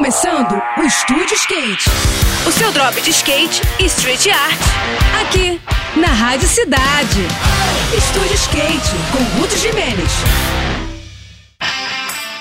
começando o Estúdio Skate. O seu drop de skate e street art. Aqui, na Rádio Cidade. Estúdio Skate, com Ruth Jimenez.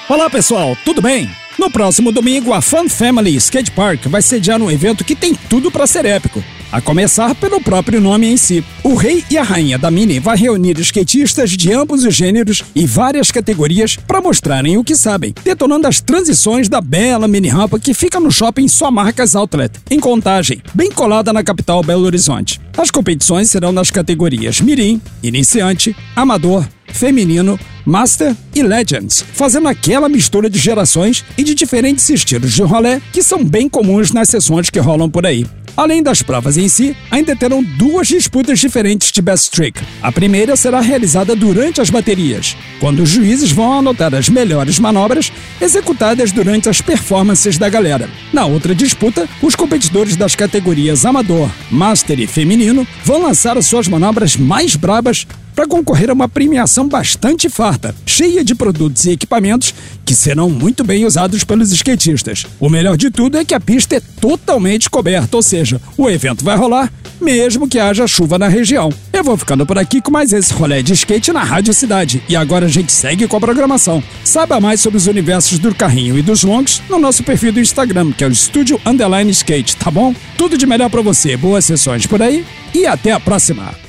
Olá pessoal, tudo bem? No próximo domingo, a Fun Family Skate Park vai sediar um evento que tem tudo para ser épico. A começar pelo próprio nome em si. O rei e a rainha da Mini vai reunir skatistas de ambos os gêneros e várias categorias para mostrarem o que sabem, detonando as transições da bela mini rampa que fica no shopping Só Marcas Outlet, em Contagem, bem colada na capital Belo Horizonte. As competições serão nas categorias Mirim, Iniciante, Amador, Feminino, Master e Legends, fazendo aquela mistura de gerações e de diferentes estilos de rolê que são bem comuns nas sessões que rolam por aí. Além das provas em si, ainda terão duas disputas diferentes de Best Trick. A primeira será realizada durante as baterias, quando os juízes vão anotar as melhores manobras executadas durante as performances da galera. Na outra disputa, os competidores das categorias Amador, Master e Feminino vão lançar as suas manobras mais brabas para concorrer a uma premiação bastante farta, cheia de produtos e equipamentos que serão muito bem usados pelos skatistas. O melhor de tudo é que a pista é totalmente coberta, ou seja, o evento vai rolar mesmo que haja chuva na região. Eu vou ficando por aqui com mais esse rolê de skate na Rádio Cidade. E agora a gente segue com a programação. Saiba mais sobre os universos do carrinho e dos longs no nosso perfil do Instagram, que é o Estúdio Underline Skate, tá bom? Tudo de melhor para você, boas sessões por aí e até a próxima!